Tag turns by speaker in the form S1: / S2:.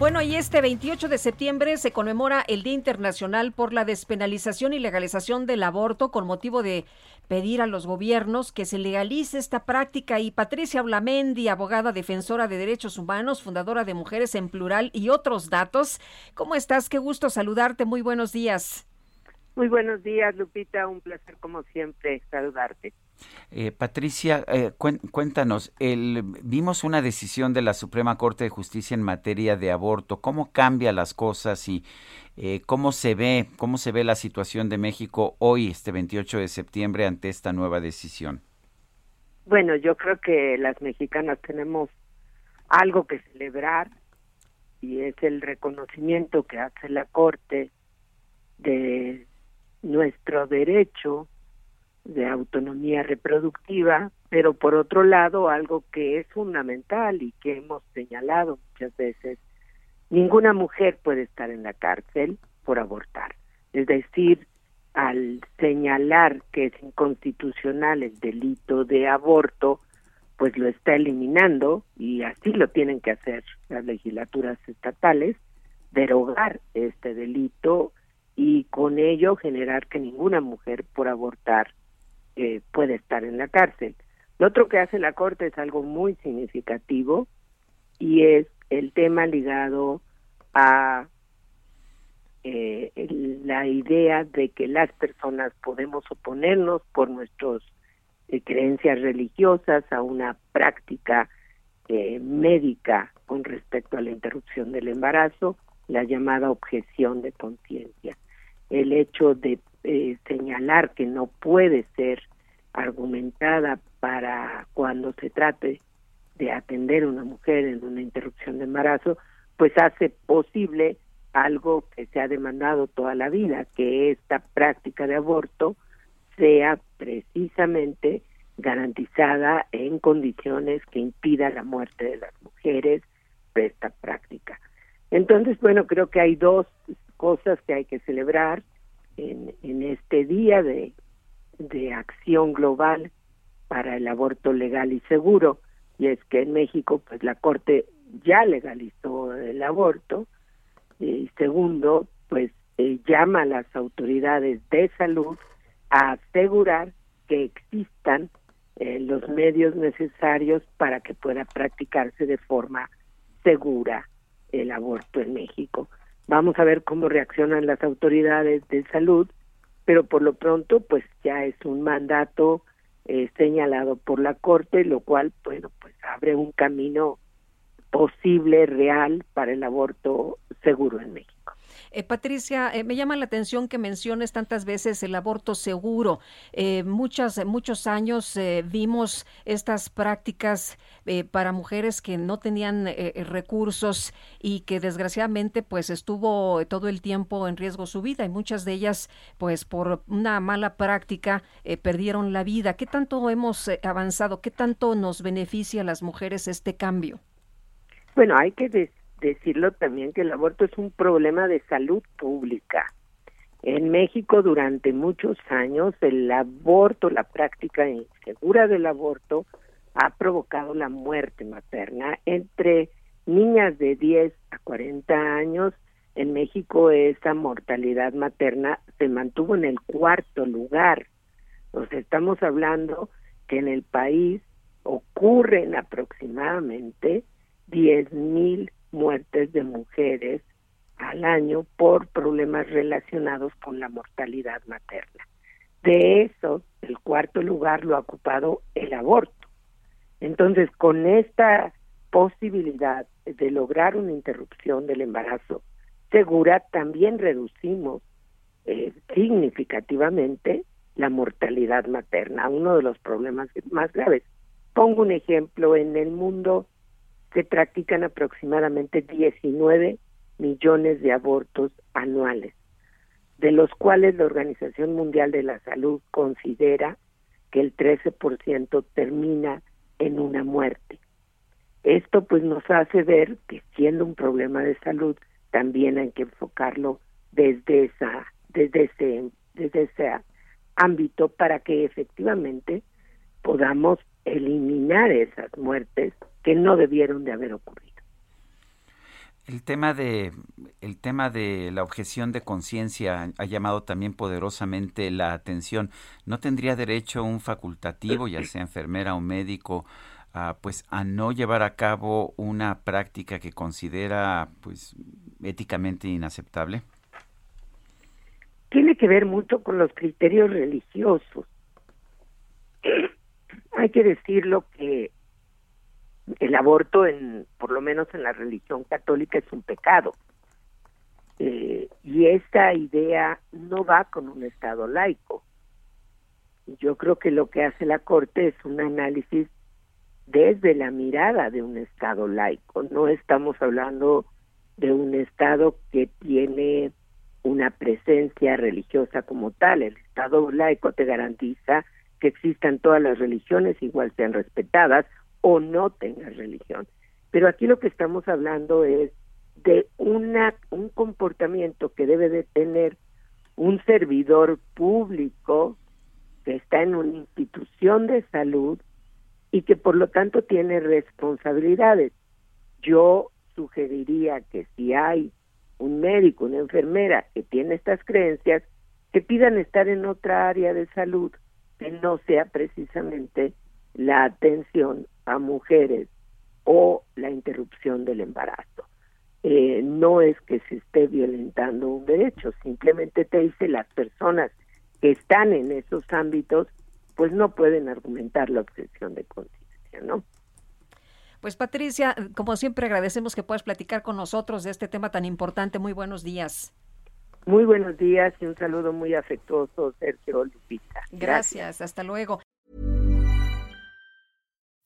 S1: Bueno, y este 28 de septiembre se conmemora el Día Internacional por la despenalización y legalización del aborto con motivo de pedir a los gobiernos que se legalice esta práctica. Y Patricia Blamendi, abogada defensora de derechos humanos, fundadora de Mujeres en Plural y otros datos. ¿Cómo estás? Qué gusto saludarte. Muy buenos días.
S2: Muy buenos días, Lupita. Un placer, como siempre, saludarte.
S3: Eh, Patricia, eh, cuéntanos, el, vimos una decisión de la Suprema Corte de Justicia en materia de aborto. ¿Cómo cambia las cosas y eh, cómo se ve, cómo se ve la situación de México hoy, este 28 de septiembre, ante esta nueva decisión?
S2: Bueno, yo creo que las mexicanas tenemos algo que celebrar y es el reconocimiento que hace la Corte de nuestro derecho de autonomía reproductiva, pero por otro lado algo que es fundamental y que hemos señalado muchas veces, ninguna mujer puede estar en la cárcel por abortar. Es decir, al señalar que es inconstitucional el delito de aborto, pues lo está eliminando y así lo tienen que hacer las legislaturas estatales, derogar este delito y con ello generar que ninguna mujer por abortar eh, puede estar en la cárcel. Lo otro que hace la Corte es algo muy significativo y es el tema ligado a eh, la idea de que las personas podemos oponernos por nuestras eh, creencias religiosas a una práctica médica con respecto a la interrupción del embarazo, la llamada objeción de conciencia. El hecho de señalar que no puede ser argumentada para cuando se trate de atender a una mujer en una interrupción de embarazo, pues hace posible algo que se ha demandado toda la vida, que esta práctica de aborto sea precisamente garantizada en condiciones que impida la muerte de las mujeres de esta práctica. Entonces, bueno, creo que hay dos cosas que hay que celebrar en, en este día de acción global para el aborto legal y seguro y es que en México pues la corte ya legalizó el aborto y segundo pues eh, llama a las autoridades de salud a asegurar que existan eh, los medios necesarios para que pueda practicarse de forma segura el aborto en México. Vamos a ver cómo reaccionan las autoridades de salud pero por lo pronto pues ya es un mandato eh, señalado por la corte lo cual bueno pues abre un camino posible real para el aborto seguro en México
S1: eh, Patricia, eh, me llama la atención que menciones tantas veces el aborto seguro. Eh, muchas, muchos años vimos estas prácticas para mujeres que no tenían recursos y que desgraciadamente pues estuvo todo el tiempo en riesgo su vida y muchas de ellas pues por una mala práctica perdieron la vida. ¿Qué tanto hemos avanzado? ¿Qué tanto nos beneficia a las mujeres este cambio?
S2: Bueno, hay que decirlo también que el aborto es un problema de salud pública. En México durante muchos años el aborto, la práctica insegura del aborto ha provocado la muerte materna entre niñas de 10 a 40 años. En México esa mortalidad materna se mantuvo en el cuarto lugar. Nos estamos hablando que en el país ocurren aproximadamente 10 mil muertes de mujeres al año por problemas relacionados con la mortalidad materna. De eso, el cuarto lugar lo ha ocupado el aborto. Entonces, con esta posibilidad de lograr una interrupción del embarazo segura, también reducimos eh, significativamente la mortalidad materna, uno de los problemas más graves. Pongo un ejemplo, en el mundo se practican aproximadamente 19 millones de abortos anuales, de los cuales la Organización Mundial de la Salud considera que el 13% termina en una muerte. Esto pues nos hace ver que siendo un problema de salud también hay que enfocarlo desde esa desde ese desde ese ámbito para que efectivamente podamos eliminar esas muertes que no debieron de haber ocurrido.
S3: El tema de el tema de la objeción de conciencia ha llamado también poderosamente la atención. ¿No tendría derecho un facultativo, ya sea enfermera o médico, a, pues a no llevar a cabo una práctica que considera pues éticamente inaceptable?
S2: Tiene que ver mucho con los criterios religiosos. Hay que decirlo que el aborto, en, por lo menos en la religión católica, es un pecado. Eh, y esta idea no va con un Estado laico. Yo creo que lo que hace la Corte es un análisis desde la mirada de un Estado laico. No estamos hablando de un Estado que tiene una presencia religiosa como tal. El Estado laico te garantiza que existan todas las religiones, igual sean respetadas, o no tengas religión. Pero aquí lo que estamos hablando es de una, un comportamiento que debe de tener un servidor público que está en una institución de salud y que por lo tanto tiene responsabilidades. Yo sugeriría que si hay un médico, una enfermera que tiene estas creencias, que pidan estar en otra área de salud que no sea precisamente la atención a mujeres o la interrupción del embarazo. Eh, no es que se esté violentando un derecho, simplemente te dice las personas que están en esos ámbitos, pues no pueden argumentar la objeción de conciencia, ¿no?
S1: Pues Patricia, como siempre agradecemos que puedas platicar con nosotros de este tema tan importante. Muy buenos días.
S2: Muy buenos días y un saludo muy afectuoso, Sergio Lupita.
S1: Gracias, hasta luego.